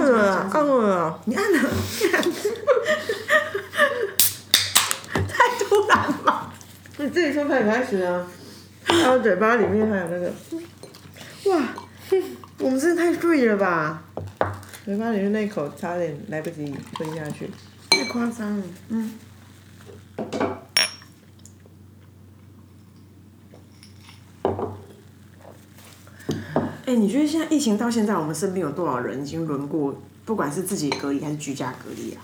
按了，按了，你按了，太突然了。你自己说才开始啊。还有嘴巴里面还有那个，哇，我们真的太醉了吧！嘴巴里面那一口差点来不及吞下去，太夸张了。嗯。哎、你觉得现在疫情到现在，我们身边有多少人已经轮过，不管是自己隔离还是居家隔离啊？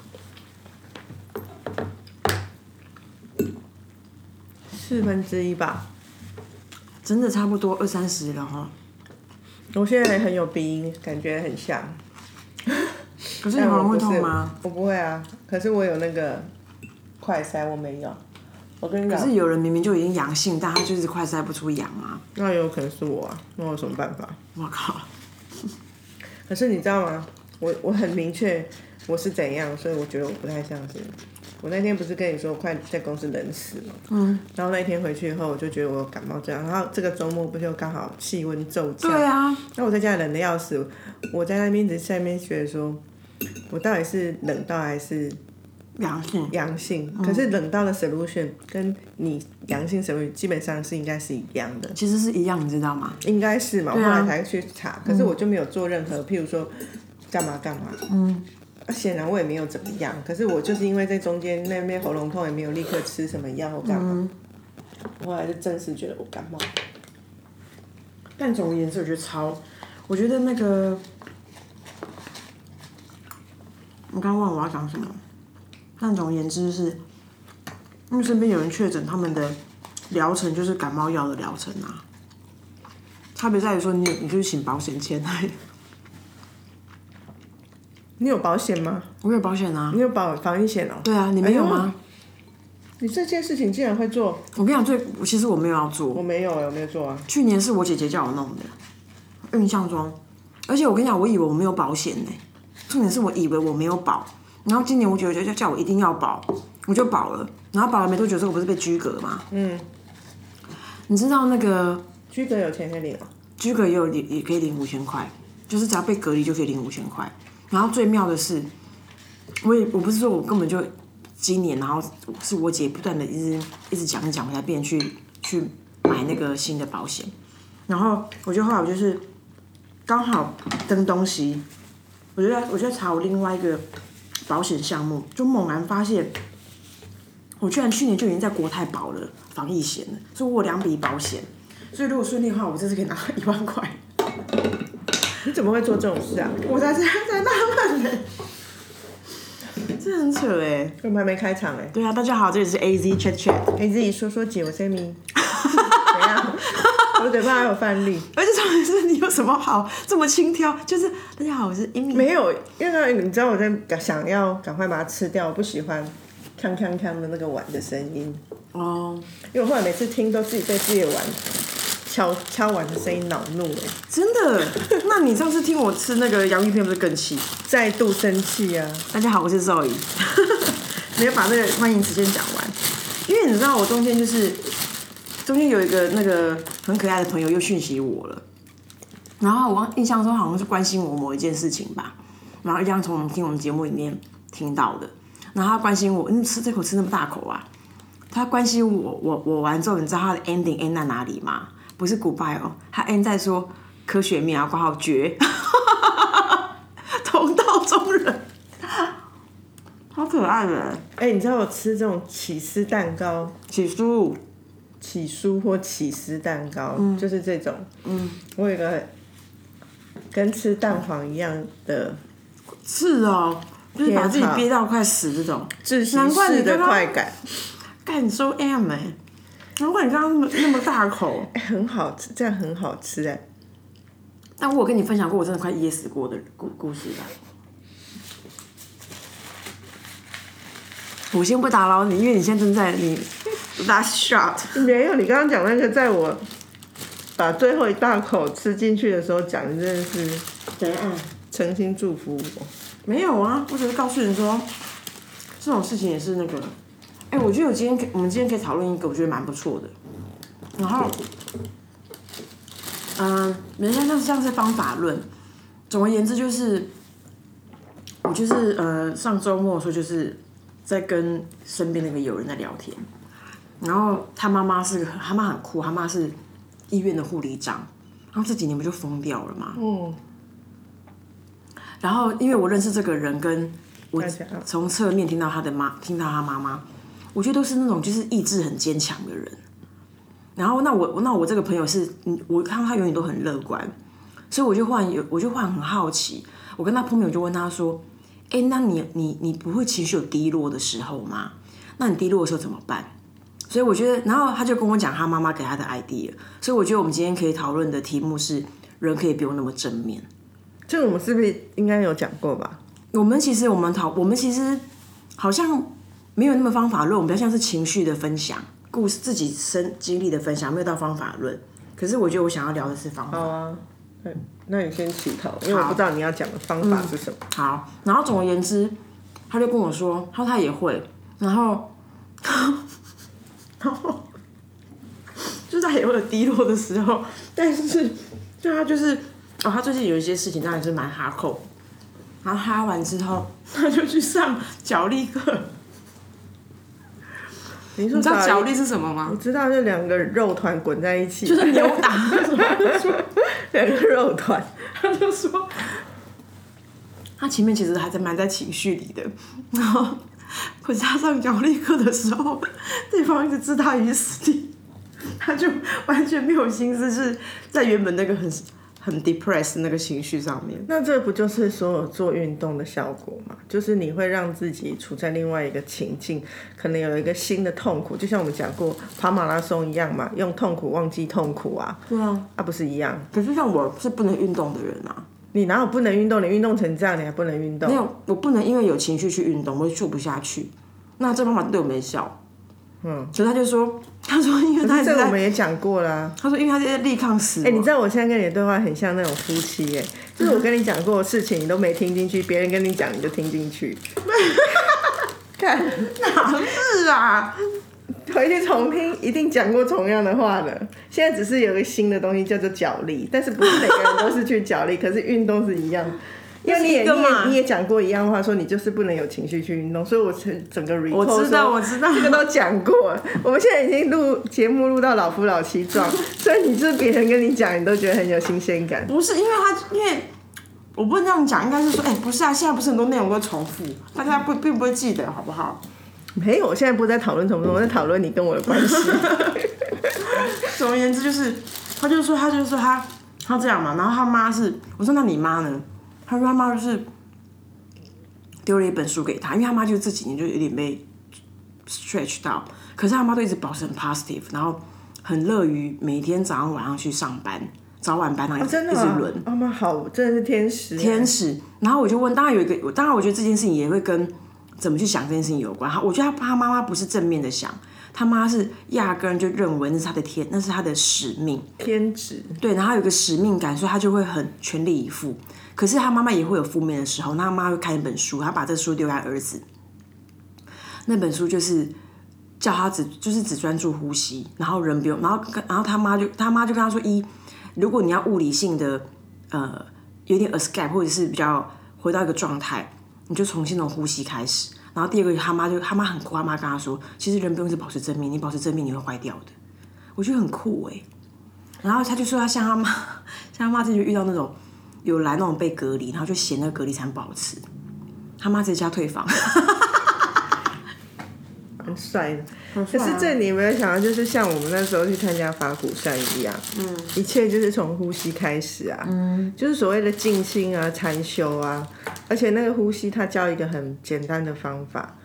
四分之一吧。真的差不多二三十了哈。我现在很有鼻音，感觉很像。可是你喉咙会痛吗？我不会啊，可是我有那个快塞，我没有。我跟你讲，可是有人明明就已经阳性，但他就是快筛不出阳啊！那有可能是我啊，那我有什么办法？我靠！可是你知道吗？我我很明确我是怎样，所以我觉得我不太像是。我那天不是跟你说我快在公司冷死了，嗯，然后那天回去以后，我就觉得我感冒这样，然后这个周末不就刚好气温骤降，对啊，那我在家冷的要死，我在那边一直在那边觉得说，我到底是冷到还是阳性，阳性？可是冷到的 solution 跟你阳性 solution 基本上是应该是一样的，其实是一样，你知道吗？应该是嘛，我后来才去查，可是我就没有做任何，譬如说干嘛干嘛，嗯。显然我也没有怎么样，可是我就是因为在中间那边喉咙痛，也没有立刻吃什么药或干嘛，后来就真实觉得我感冒。但总而言之，我觉得超，我觉得那个，我刚忘了我要讲什么。但总而言之是，因为身边有人确诊，他们的疗程就是感冒药的疗程啊。差别在于说，你你就是请保险签而已。你有保险吗？我有保险啊。你有保防疫险哦？对啊，你没有吗？你这件事情竟然会做？我跟你讲，最其实我没有要做。我没有，我没有做啊。去年是我姐姐叫我弄的，印象中。而且我跟你讲，我以为我没有保险呢。重点是我以为我没有保，然后今年我姐姐就叫我一定要保，我就保了。然后保了没多久之后，我不是被居隔吗？嗯。你知道那个居隔有钱可以领吗？居隔也有领，也可以领五千块，就是只要被隔离就可以领五千块。然后最妙的是，我也我不是说我根本就今年，然后是我姐不断的一直一直讲讲，我才变去去买那个新的保险。然后我就后来我就是刚好登东西，我就在我就在查我另外一个保险项目，就猛然发现，我居然去年就已经在国泰保了防疫险了，所以我有两笔保险。所以如果顺利的话，我这次可以拿一万块。你怎么会做这种事啊？我才在在纳闷呢，这很扯哎！我们还没开场哎。对啊，大家好，这里是 A Z Chat Chat。A Z 说说姐，我是 Amy。怎样？我嘴巴还有饭粒。而且重点是你有什么好这么轻佻？就是大家好，我是 Amy。没有，因为你知道我在想要赶快把它吃掉，我不喜欢锵锵锵的那个碗的声音。哦。因为我后来每次听都自己被自己的碗。敲敲碗的声音恼怒哎，真的？那你上次听我吃那个洋芋片不是更气？再度生气啊！大家好，我是 Zoe，没有把那个欢迎词先讲完，因为你知道我中间就是中间有一个那个很可爱的朋友又讯息我了，然后我印象中好像是关心我某一件事情吧，然后一样从我们听我们节目里面听到的，然后他关心我，你吃这口吃那么大口啊？他关心我，我我完之后，你知道他的 ending end 在哪里吗？不是 goodbye 哦，他 end 在说科学面啊，挂号绝，同道中人，好可爱的。哎，你知道我吃这种起司蛋糕，起酥、起酥或起司蛋糕，就是这种。嗯，我有一个跟吃蛋黄一样的，是哦，就是把自己憋到快死这种，难怪你的快感，感受 M 哎。难怪你刚刚那么那么大口，哎，很好吃，这样很好吃哎。但我跟你分享过我真的快噎死过的故故事吧。我先不打扰你，因为你现在正在你 last shot。没有，你刚刚讲那个，在我把最后一大口吃进去的时候讲，真的是怎样？诚心祝福我。没有啊，我只是告诉你说，这种事情也是那个。哎，我觉得我今天我们今天可以讨论一个我觉得蛮不错的，然后，嗯，人家像像是方法论，总而言之就是，我就是呃上周末的时候就是在跟身边那个友人在聊天，然后他妈妈是个他妈很酷，他妈是医院的护理长，然后这几年不就疯掉了吗。嗯，然后因为我认识这个人，跟我从侧面听到他的妈，听到他妈妈，我觉得都是那种就是意志很坚强的人。然后那我那我这个朋友是，嗯我看到他永远都很乐观，所以我就忽然有我就忽然很好奇，我跟他碰面我就问他说，哎，那你你你不会情绪有低落的时候吗？那你低落的时候怎么办？所以我觉得，然后他就跟我讲他妈妈给他的 idea，所以我觉得我们今天可以讨论的题目是人可以不用那么正面。这个我们是不是应该有讲过吧？我们其实我们讨我们其实好像没有那么方法论，我们比较像是情绪的分享，故事自己生经历的分享，没有到方法论。可是我觉得我想要聊的是方法。好啊，那那你先起头，因为我不知道你要讲的方法是什么。好，然后总而言之，他就跟我说，他说他也会，然后，然后，就是他也会有低落的时候，但是，就他就是，哦，他最近有一些事情当然是蛮哈扣，然后哈完之后，他就去上脚力课。你说你知道脚力是什么吗我？知道，就两个肉团滚在一起，就是扭打。两个肉团。他就说，他前面其实还在蛮在情绪里的，然后可是他上脚力课的时候，对方一直置他于死地，他就完全没有心思是在原本那个很很 depressed 那个情绪上面。那这不就是所有做运动的效果吗？就是你会让自己处在另外一个情境，可能有一个新的痛苦，就像我们讲过跑马拉松一样嘛，用痛苦忘记痛苦啊，对啊，啊不是一样？可是像我是不能运动的人啊，你哪有不能运动？你运动成这样，你还不能运动没？有，我不能因为有情绪去运动，我就做不下去。那这方法对我没效。嗯，所以他就说，他说因为他在，这个我们也讲过啦、他说因为他在力抗死亡。哎、你知道我现在跟你的对话很像那种夫妻哎、就是我跟你讲过的事情，你都没听进去，别人跟你讲你就听进去。看，哪是啊？回去重听，一定讲过同样的话的。现在只是有个新的东西叫做脚力，但是不是每个人都是去脚力，可是运动是一样。因为你也你也你也讲过一样的话，说你就是不能有情绪去运动，所以我整整个 recall 我知道我知道这个都讲过。我们现在已经录节目录到老夫老妻状，所以你就是别人跟你讲，你都觉得很有新鲜感。不是因为他，因为我不能这样讲，应该是说，哎、不是啊，现在不是很多内容都重复，大家不并不会记得，好不好？没有，我现在不是在讨论什么，我在讨论你跟我的关系。总而言之，就是他就说，他就说他他这样嘛，然后他妈是，我说那你妈呢？他说他妈就是丢了一本书给他，因为他妈就这几年就有点被 stretch 到，可是他妈都一直保持很 positive，然后很乐于每天早上晚上去上班，早晚班，然后一直、真的吗一直轮。？妈妈好，真的是天使。天使。然后我就问，当然有一个，当然我觉得这件事情也会跟怎么去想这件事情有关。他我觉得他他妈妈不是正面的想，他妈是压根就认为那是他的天，那是他的使命。天职。对，然后有个使命感，所以他就会很全力以赴。可是他妈妈也会有负面的时候，那他妈会看一本书，他把这书丢给他儿子。那本书就是叫他只就是只专注呼吸，然后人不用，然后跟然后他妈就他妈就跟他说：一，如果你要物理性的呃有点 escape 或者是比较回到一个状态，你就重新从呼吸开始。然后第二个，他妈就他妈很酷，他妈跟他说，其实人不用一直保持正面，你保持正面你会坏掉的。我觉得很酷哎、然后他就说他像他妈，像他妈之前遇到那种有来那种被隔离，然后就嫌那个隔离餐不好吃，他妈直接叫退房。很帅的。可可是这你有没有想到，就是像我们那时候去参加法鼓山一样，嗯，一切就是从呼吸开始啊，嗯，就是所谓的静心啊、禅修啊，而且那个呼吸它教一个很简单的方法。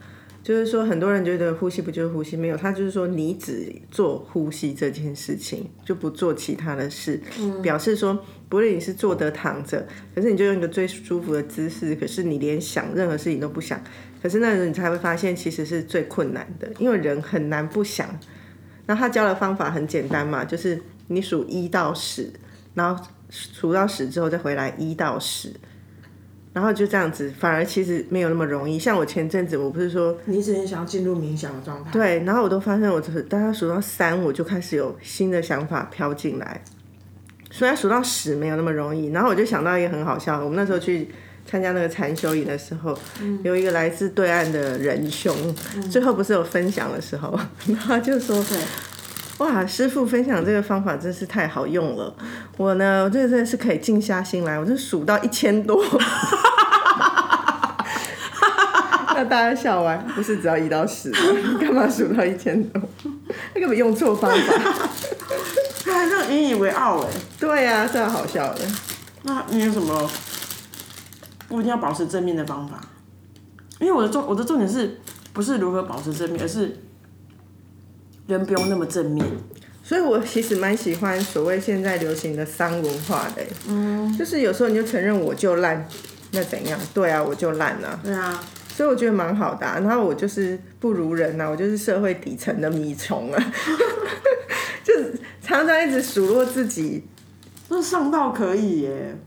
就是说，很多人觉得呼吸不就是呼吸？没有，他就是说你只做呼吸这件事情，就不做其他的事。表示说，不论你是坐着躺着，可是你就用一个最舒服的姿势，可是你连想任何事情都不想，可是那时候你才会发现，其实是最困难的，因为人很难不想。然后他教的方法很简单嘛，就是你数一到十，然后数到十之后再回来一到十，然后就这样子，反而其实没有那么容易。像我前阵子，我不是说你一直很想要进入冥想的状态，对，然后我都发现我就是当他数到三，我就开始有新的想法飘进来。虽然数到十没有那么容易，然后我就想到一个很好笑的，我们那时候去参加那个禅修营的时候，有一个来自对岸的仁兄，最后不是有分享的时候，然后他就说。哇，师傅分享这个方法真是太好用了。我呢，我这个真的是可以静下心来，我就数到一千多。那大家笑完，不是只要一到十吗？干嘛数到一千多？他根本用错方法。他还是引以为傲哎。对呀，这样好笑的。那你有什么不一定要保持正面的方法？因为我的重我的重点是不是如何保持正面，而是。人不用那么正面，所以我其实蛮喜欢所谓现在流行的丧文化的。嗯，就是有时候你就承认我就烂，那怎样？对啊，我就烂啊。对啊，所以我觉得蛮好的。然后我就是不如人呐，我就是社会底层的米虫啊，就是常常一直数落自己。那上到可以耶，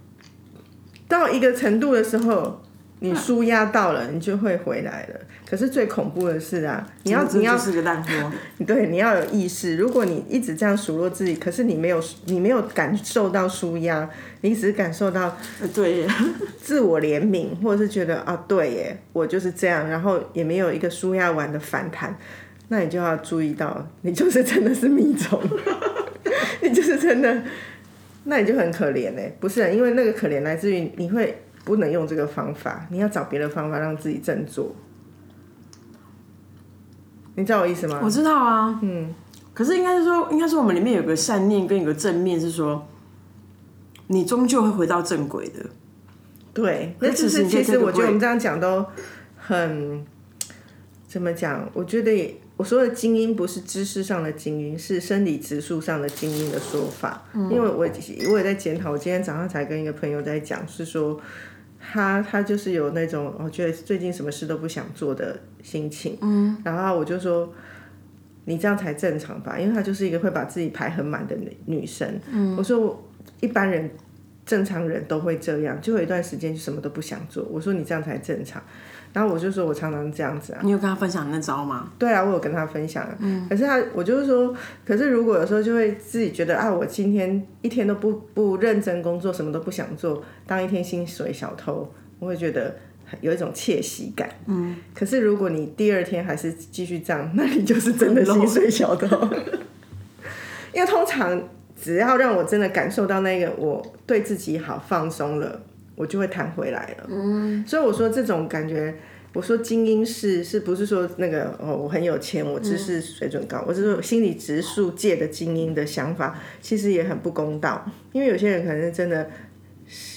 到一个程度的时候。你舒压到了，你就会回来了。可是最恐怖的是啊，你要你要是个烂货，对，你要有意识。如果你一直这样数落自己，可是你没有你没有感受到舒压，你只是感受到对 自我怜悯，或者是觉得啊，对耶，我就是这样，然后也没有一个舒压完的反弹，那你就要注意到，你就是真的是迷虫，你就是真的，那你就很可怜嘞，不是？因为那个可怜来自于你会。不能用这个方法，你要找别的方法让自己振作。你知道我意思吗？我知道啊，嗯。可是应该是说，应该是我们里面有个善念跟一个正面，是说你终究会回到正轨的。对，那只是其实我觉得我们这样讲都很怎么讲？我觉得我说的精英不是知识上的精英，是生理指数上的精英的说法。因为我我也在检讨，我今天早上才跟一个朋友在讲，是说。他他就是有那种我觉得最近什么事都不想做的心情，嗯，然后我就说你这样才正常吧，因为他就是一个会把自己排很满的女女生，嗯，我说一般人正常人都会这样，就有一段时间就什么都不想做，我说你这样才正常。然后我就说，我常常这样子啊。你有跟他分享那招吗？对啊，我有跟他分享。嗯。可是他，我就是说，可是如果有时候就会自己觉得啊，我今天一天都不不认真工作，什么都不想做，当一天薪水小偷，我会觉得有一种窃喜感。嗯。可是如果你第二天还是继续这样，那你就是真的薪水小偷。因为通常只要让我真的感受到那个我对自己好放松了。我就会弹回来了，嗯，所以我说这种感觉，我说精英是是不是说那个哦，我很有钱，我知识水准高，我是说心理植树界的精英的想法，其实也很不公道，因为有些人可能真的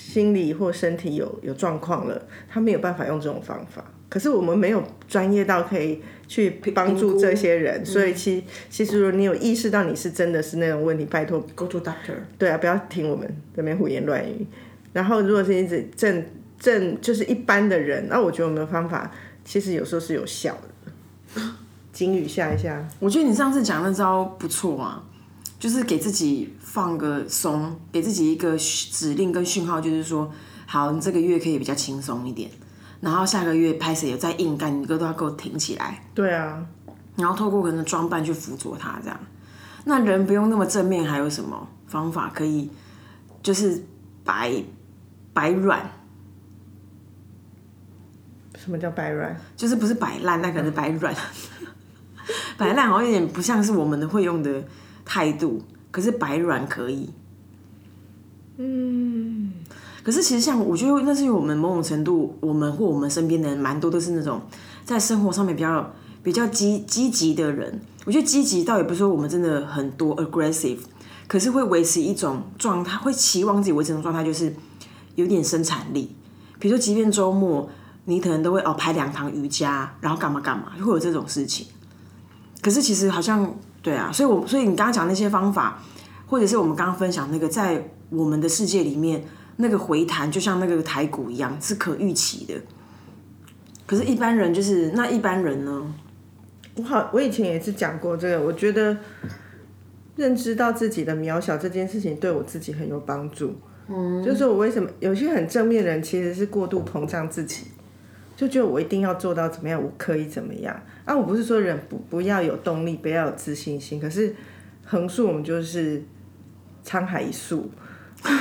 心理或身体有有状况了，他没有办法用这种方法，可是我们没有专业到可以去帮助这些人，所以其其实如果你有意识到你是真的是那种问题，拜托 go to doctor，对啊，不要听我们这边胡言乱语。然后，如果是一直正正就是一般的人，那我觉得我们的方法其实有时候是有效的。金语下一下，我觉得你上次讲那招不错啊，就是给自己放个松，给自己一个指令跟讯号，就是说，好，你这个月可以比较轻松一点，然后下个月拍谁有再硬干，你哥都要给我挺起来。对啊，然后透过可能装扮去辅佐他这样。那人不用那么正面，还有什么方法可以，就是摆？摆软，什么叫摆软？就是不是摆烂，那可能是摆软。摆烂好像有点不像是我们的会用的态度，可是白软可以。嗯，可是其实像我觉得那是因为我们某种程度，我们或我们身边的人蛮多都是那种在生活上面比较比较积积极的人。我觉得积极倒也不是说我们真的很多 aggressive，可是会维持一种状态，会期望自己维持一种状态，就是。有点生产力，比如说，即便周末你可能都会哦排两堂瑜伽，然后干嘛干嘛，会有这种事情。可是其实好像对啊，所以我所以你刚刚讲那些方法，或者是我们刚刚分享那个，在我们的世界里面，那个回弹就像那个台股一样是可预期的。可是，一般人就是那一般人呢？我好，我以前也是讲过这个，我觉得认知到自己的渺小这件事情，对我自己很有帮助。嗯就是我为什么有些很正面的人其实是过度膨胀自己，就觉得我一定要做到怎么样，我可以怎么样啊？我不是说人不不要有动力，不要有自信心，可是横竖我们就是沧海一粟，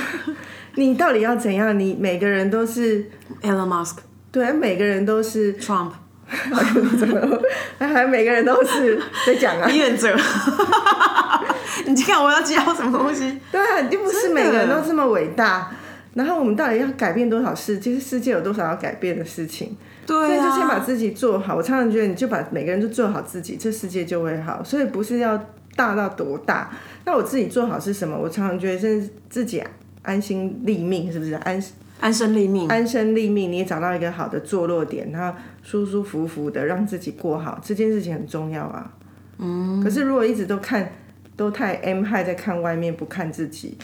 你到底要怎样？你每个人都是 Elon Musk、对，每个人都是，Trump、还每个人都是在讲啊。李远哲。你看我要教什么东西？对啊，你就不是每个人都这么伟大。然后我们到底要改变多少事？其实世界有多少要改变的事情？所对以就先把啊，自己做好。我常常觉得，你就把每个人都做好自己，这世界就会好。所以不是要大到多大，那我自己做好是什么？我常常觉得是自己安心立命，是不是安安身立命。安身立命？你也找到一个好的坐落点，然后舒舒服服的让自己过好，这件事情很重要啊。嗯。可是如果一直都看都太 M 害在看外面，不看自己，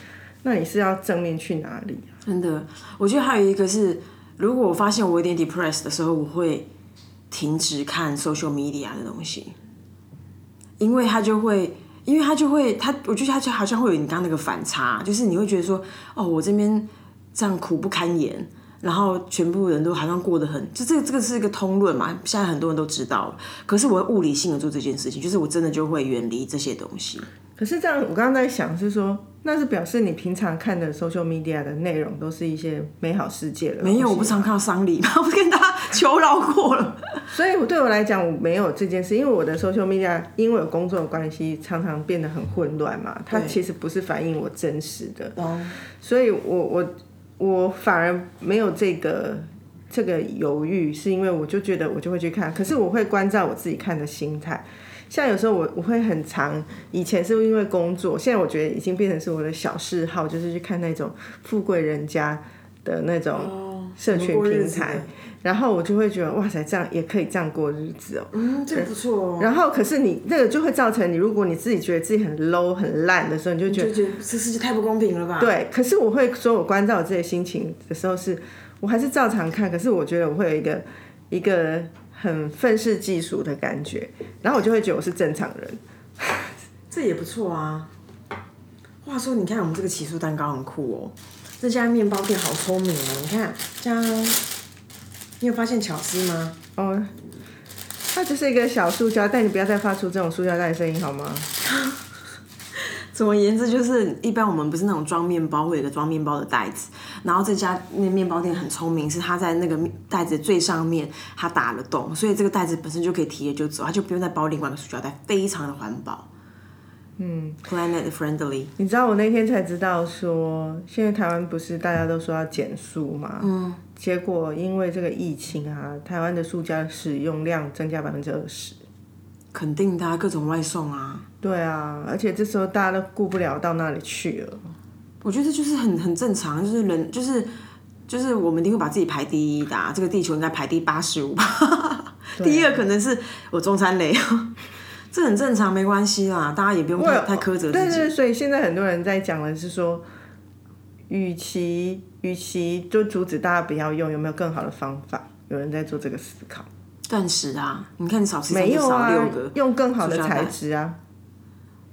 那你是要正面去哪里？真的，我觉得还有一个是，如果我发现我有点 depressed 的时候，我会停止看 social media 的东西，因为它就会，因为它就会，它，我觉得它就好像会有你刚刚那个反差，就是你会觉得说，哦，我这边这样苦不堪言。然后全部人都好像过得很，就这个这个是一个通论嘛，现在很多人都知道了。可是我物理性的做这件事情，就是我真的就会远离这些东西。可是这样，我刚刚在想是说，那是表示你平常看的 social media 的内容都是一些美好世界了。没有，我不常看到丧礼吗？我跟大家求饶过了。所以我对我来讲，我没有这件事，因为我的 social media 因为有工作的关系，常常变得很混乱嘛。它其实不是反映我真实的，所以我我我反而没有这个这个犹豫，是因为我就觉得我就会去看，可是我会关照我自己看的心态。像有时候我我会很长，以前是因为工作，现在我觉得已经变成是我的小嗜好，就是去看那种富贵人家的那种社群平台，然后我就会觉得哇塞，这样也可以这样过日子哦。嗯，这个不错哦。然后可是你那个就会造成你，如果你自己觉得自己很 low 很烂的时候，你就觉得就觉得这世界太不公平了吧？对。可是我会说，我关照我自己的心情的时候是，我还是照常看，可是我觉得我会有一个一个很愤世嫉俗的感觉，然后我就会觉得我是正常人。这也不错啊。话说，你看我们这个起酥蛋糕很酷哦，这家面包店好聪明哦。你看，这样，你有发现巧思吗？哦，它就是一个小塑胶袋，你不要再发出这种塑胶袋的声音好吗？总而言之，就是一般我们不是那种装面包会有一个装面包的袋子，然后这家那面包店很聪明，是它在那个袋子最上面它打了洞，所以这个袋子本身就可以提着就走，它就不用再包另外一个塑胶袋，非常的环保。嗯，planet friendly。你知道我那天才知道说，现在台湾不是大家都说要减速嘛？嗯。结果因为这个疫情啊，台湾的塑胶使用量增加百分之二十。肯定的、啊，各种外送啊。对啊，而且这时候大家都顾不了到那里去了。我觉得这就是很很正常，就是人就是就是我们一定会把自己排第一的、啊，这个地球应该排第八十五吧。第一个可能是我中餐雷，这很正常，没关系啦，大家也不用太太苛责自己。对对，所以现在很多人在讲的是说，与其与其就阻止大家不要用，有没有更好的方法？有人在做这个思考。断食啊，你看你少吃没有啊少六个，，用更好的材质啊。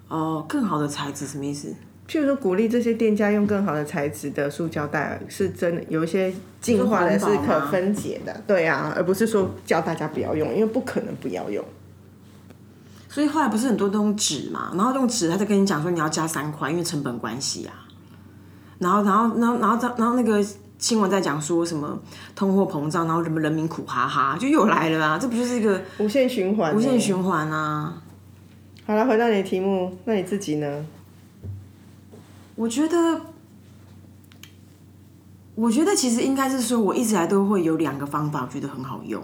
哦，更好的材质什么意思？譬如说，鼓励这些店家用更好的材质的塑胶袋，是真的有一些进化的是你说环保吗可分解的，对啊，而不是说叫大家不要用，因为不可能不要用。所以后来不是很多都用纸嘛，然后用纸，他就跟你讲说你要加三块，因为成本关系啊。然后，然后，然后，然后，然后那个新闻在讲说什么通货膨胀，然后什么人民苦哈哈，就又来了啊！这不就是一个无限循环，无限循环啊？好了，回到你的题目，那你自己呢？我觉得，我觉得其实应该是说，我一直以来都会有两个方法，我觉得很好用。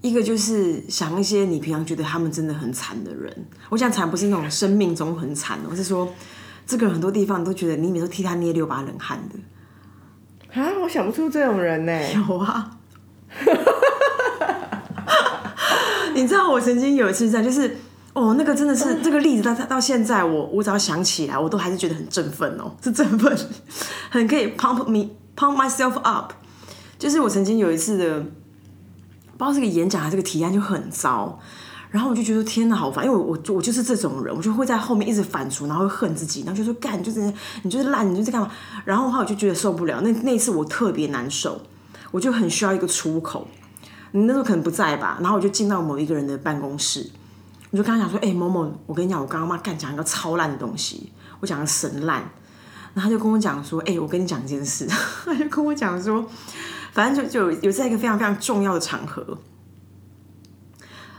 一个就是想一些你平常觉得他们真的很惨的人，我讲惨不是那种生命中很惨我，是说这个人很多地方都觉得你每次都替他捏六把冷汗的。啊，我想不出这种人呢。有啊，你知道我曾经有一次在就是。哦，那个真的是这个例子到到现在我我只要想起来，我都还是觉得很振奋哦，是振奋，很可以 pump me pump myself up。就是我曾经有一次的，不知道是个演讲还是个提案就很糟，然后我就觉得天哪，好烦，因为我我我就是这种人，我就会在后面一直反刍，然后会恨自己，然后就说干，你就是你就是烂，你就是干嘛？然后的话我就觉得受不了，那那次我特别难受，我就很需要一个出口。你那时候可能不在吧，然后我就进到某一个人的办公室。我就跟他讲说，哎、某某，我跟你讲，我刚刚妈干讲一个超烂的东西，我讲的神烂，然后他就跟我讲说，哎、我跟你讲一件事，他就跟我讲说，反正就就有在一个非常非常重要的场合，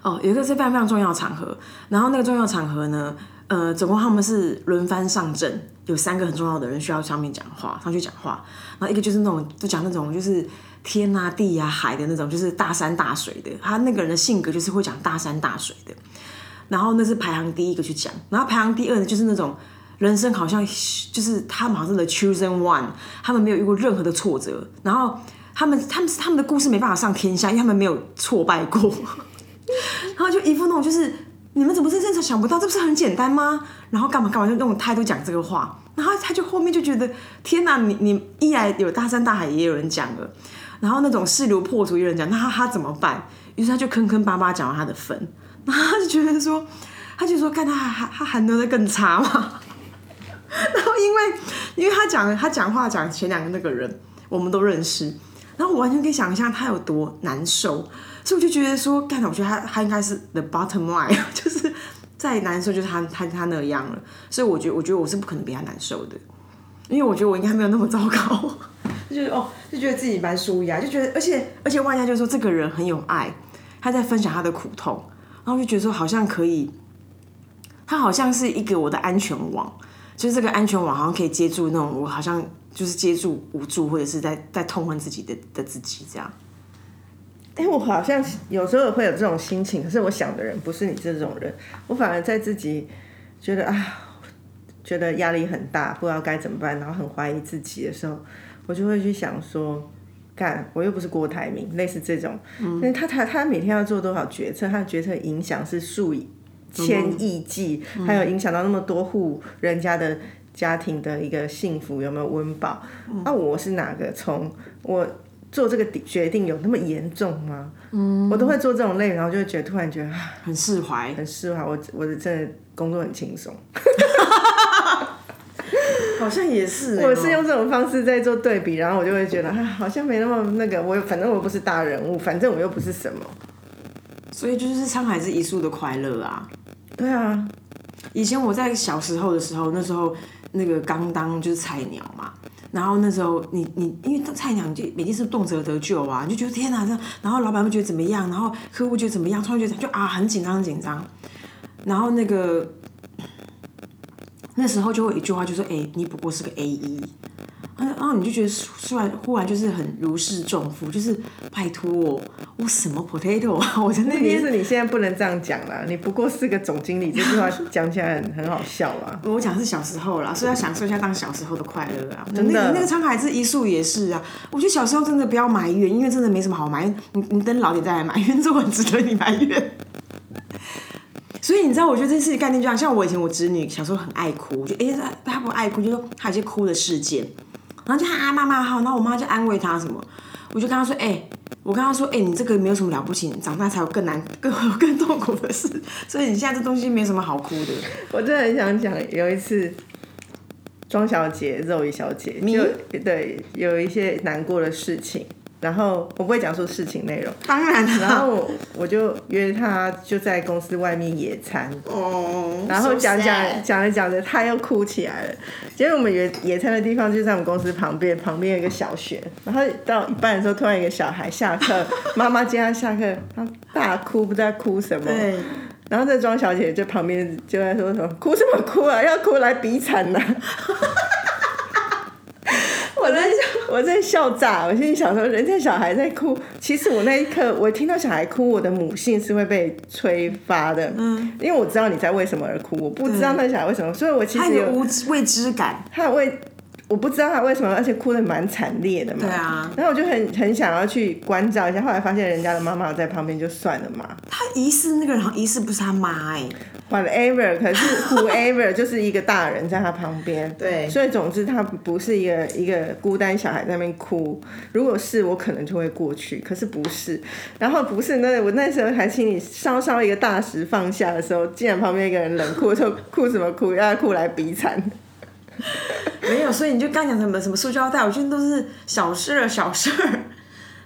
哦，有一个是非常非常重要的场合，然后那个重要场合呢，呃，总共他们是轮番上阵，有三个很重要的人需要上面讲话，上去讲话，然后一个就是那种就讲那种就是天啊地啊海的那种，就是大山大水的，他那个人的性格就是会讲大山大水的，然后那是排行第一个去讲，然后排行第二呢就是那种人生好像就是他们好像是 the chosen one，他们没有遇过任何的挫折，然后他们他们他们的故事没办法上天下，因为他们没有挫败过。然后就一副那种就是你们怎么是真的想不到，这不是很简单吗？然后干嘛干嘛就那种态度讲这个话，然后他就后面就觉得天哪，你你一来有大山大海也有人讲了，然后那种势如破竹有人讲，那他他怎么办？于是他就坑坑巴巴讲了他的分，然后他就觉得说，他就说看他还还还能再更差吗？然后因为因为他讲他讲话讲前两个那个人我们都认识，然后我完全可以想象他有多难受，所以我就觉得说，干，我觉得他他应该是 the bottom line，就是再难受就是他他他那样了，所以我觉得我觉得我是不可能比他难受的，因为我觉得我应该没有那么糟糕，就觉得哦，就觉得自己蛮舒压，就觉得而且而且万家就说这个人很有爱，他在分享他的苦痛，然后就觉得说好像可以，他好像是一个我的安全网。就是这个安全网好像可以接住那种我好像就是接住无助或者是在在痛恨自己的的自己这样。哎、我好像有时候会有这种心情，可是我想的人不是你这种人，我反而在自己觉得啊，觉得压力很大，不知道该怎么办，然后很怀疑自己的时候，我就会去想说，干，我又不是郭台铭，类似这种，嗯，他他他每天要做多少决策，他的决策影响是数以千亿计，还有影响到那么多户人家的家庭的一个幸福有没有温饱？那、我是哪个？从我做这个决定有那么严重吗？嗯，我都会做这种类，然后就会觉得突然觉得啊很释怀，很释怀，我我的真的工作很轻松。好像也是、欸，我是用这种方式在做对比，然后我就会觉得啊，好像没那么那个。我反正我不是大人物，反正我又不是什么。所以就是沧海是一粟的快乐啊。对啊，以前我在小时候的时候，那时候那个刚当就是菜鸟嘛，然后那时候你你因为菜鸟你就每天是动辄得救啊，你就觉得天哪这，然后老板会觉得怎么样，然后客户觉得怎么样，突然觉得就啊很紧张很紧张，然后那个那时候就会有一句话就说，哎、你不过是个 A 一。然后你就觉得突然忽然就是很如释重负，就是拜托我我什么 potato 啊，我在那边是你现在不能这样讲啦，你不过是个总经理，这句话讲起来很很好笑啊。我讲是小时候啦，所以要享受一下当小时候的快乐啊。真的那个那个沧海之一粟也是啊。我觉得小时候真的不要埋怨，因为真的没什么好埋怨。你你等老点再来埋怨，这很值得你埋怨。所以你知道，我觉得这件事情概念就像像我以前我侄女小时候很爱哭，我就哎她她不爱哭，就说她有些哭的事件，然后就啊妈妈好，然后我妈就安慰她什么，我就跟她说哎。我跟她说：“哎、你这个没有什么了不起，你长大才有更难、更更痛苦的事，所以你现在这东西没什么好哭的。我真的很想讲，有一次庄小姐、肉姨小姐你对有一些难过的事情，然后我不会讲述事情内容，当然了，然后我我就约他就在公司外面野餐，哦，然后讲讲讲着讲着，他又哭起来了。结果我们野野餐的地方就在我们公司旁边，旁边有一个小学。然后到一半的时候，突然有一个小孩下课，妈妈接他下课，他大哭，不知道哭什么。对，然后这庄小姐就旁边就在说什么哭什么哭啊，要哭来比惨呐、我在我在笑。炸，我心里想说，人家小孩在哭，其实我那一刻我听到小孩哭，我的母性是会被催发的，嗯，因为我知道你在为什么而哭，我不知道那小孩为什么，所以我其实有他有无知未知感，他为我不知道他为什么，而且哭的蛮惨烈的嘛。对啊然后我就很很想要去关照一下，后来发现人家的妈妈在旁边，就算了嘛他疑似那个人好像疑似不是他妈哎、，whatever。可是 whoever 就是一个大人在他旁边，对所以总之他不是一个一个孤单小孩在那边哭。如果是我可能就会过去，可是不是。然后不是那我那时候还请你稍稍一个大石放下的时候，竟然旁边一个人冷哭说哭什么哭，要哭来比惨。没有，所以你就刚讲什么什么塑胶袋，我觉得都是小事儿小事儿。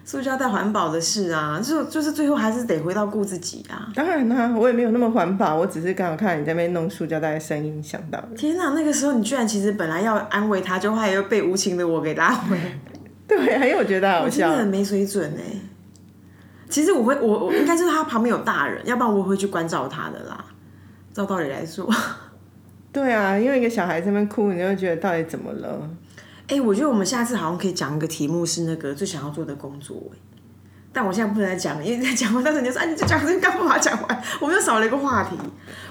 塑胶袋环保的事啊，就就是最后还是得回到顾自己啊。当然啦、我也没有那么环保，我只是刚好看你在那边弄塑胶袋的声音想到的。天哪，那个时候你居然其实本来要安慰他，就后来又被无情的我给拉回来，对还有我觉得好真的笑。很没水准哎。其实我会，我我应该是他旁边有大人，要不然我会去关照他的啦。照道理来说，对啊，因为一个小孩在那边哭，你就会觉得到底怎么了？哎、我觉得我们下次好像可以讲一个题目是那个最想要做的工作哎。但我现在不能再讲了，因为再讲完，到时候你就说，哎，你就讲这个干嘛讲完？我们又少了一个话题。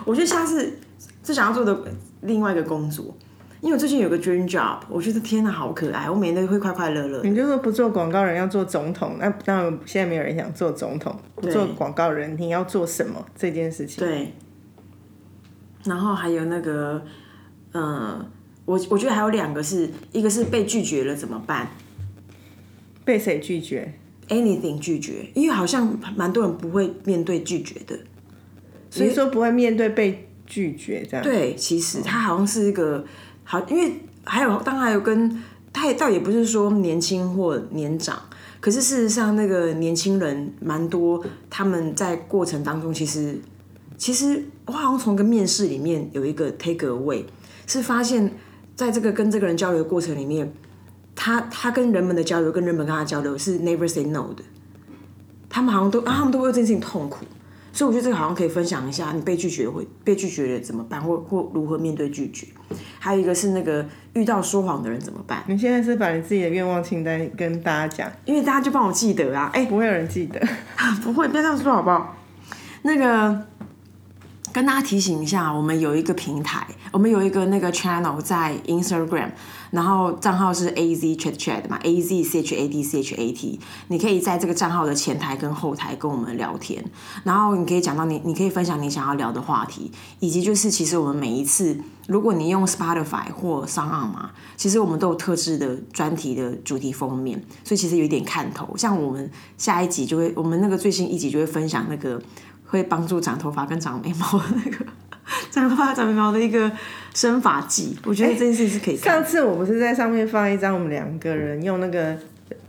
我觉得下次最想要做的另外一个工作，因为我最近有个 dream job，我觉得天哪，好可爱，我每天都会快快乐乐。你就说不做广告人要做总统，那当然现在没有人想做总统，不做广告人你要做什么这件事情？对，然后还有那个，呃，我我觉得还有两个是，一个是被拒绝了怎么办被谁拒绝？？anything 拒绝，因为好像蛮多人不会面对拒绝的。所以说不会面对被拒绝这样？对，其实他好像是一个好，因为还有当然还有跟他也倒也不是说年轻或年长，可是事实上那个年轻人蛮多，他们在过程当中其实其实我好像从一个面试里面有一个 take away，是发现在这个跟这个人交流的过程里面，他他跟人们的交流跟人们跟他交流是 never say no 的，他们好像都啊他们都会为这件事情痛苦。所以我觉得这个好像可以分享一下，你被拒绝会被拒绝了怎么办，或或如何面对拒绝。还有一个是那个遇到说谎的人怎么办？你现在是把你自己的愿望清单跟大家讲，因为大家就帮我记得啊，哎、不会有人记得。不会，不要这样说好不好？那个跟大家提醒一下，我们有一个平台，我们有一个那个 channel 在 Instagram，然后账号是 A Z Chat Chat 嘛，A Z C H A D C H A T，你可以在这个账号的前台跟后台跟我们聊天，然后你可以讲到你，你可以分享你想要聊的话题，以及就是其实我们每一次，如果你用 Spotify 或 s o n 嘛，其实我们都有特制的专题的主题封面，所以其实有一点看头。像我们下一集就会，我们那个最新一集就会分享那个会帮助长头发跟长眉毛的那个长头发长眉毛的一个生发剂，我觉得这件事情是可以看上次我不是在上面放一张我们两个人用那个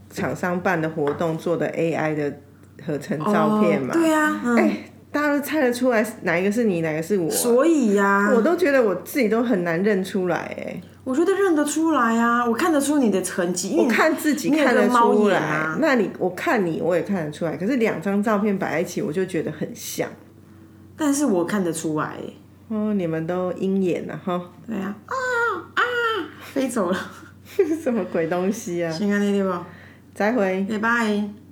厂商办的活动做的 AI 的合成照片嘛？哦对啊，嗯，哎、大家都猜得出来哪一个是你，哪个是我啊、所以呀、我都觉得我自己都很难认出来哎，我觉得认得出来啊，我看得出你的成绩，因为我看自己看得出来，那你我看你我也看得出来，可是两张照片摆在一起，我就觉得很像。但是我看得出来，哦，你们都鹰眼了哈，对啊，啊啊，飞走了，什么鬼东西啊？先看那地方，再会。拜拜。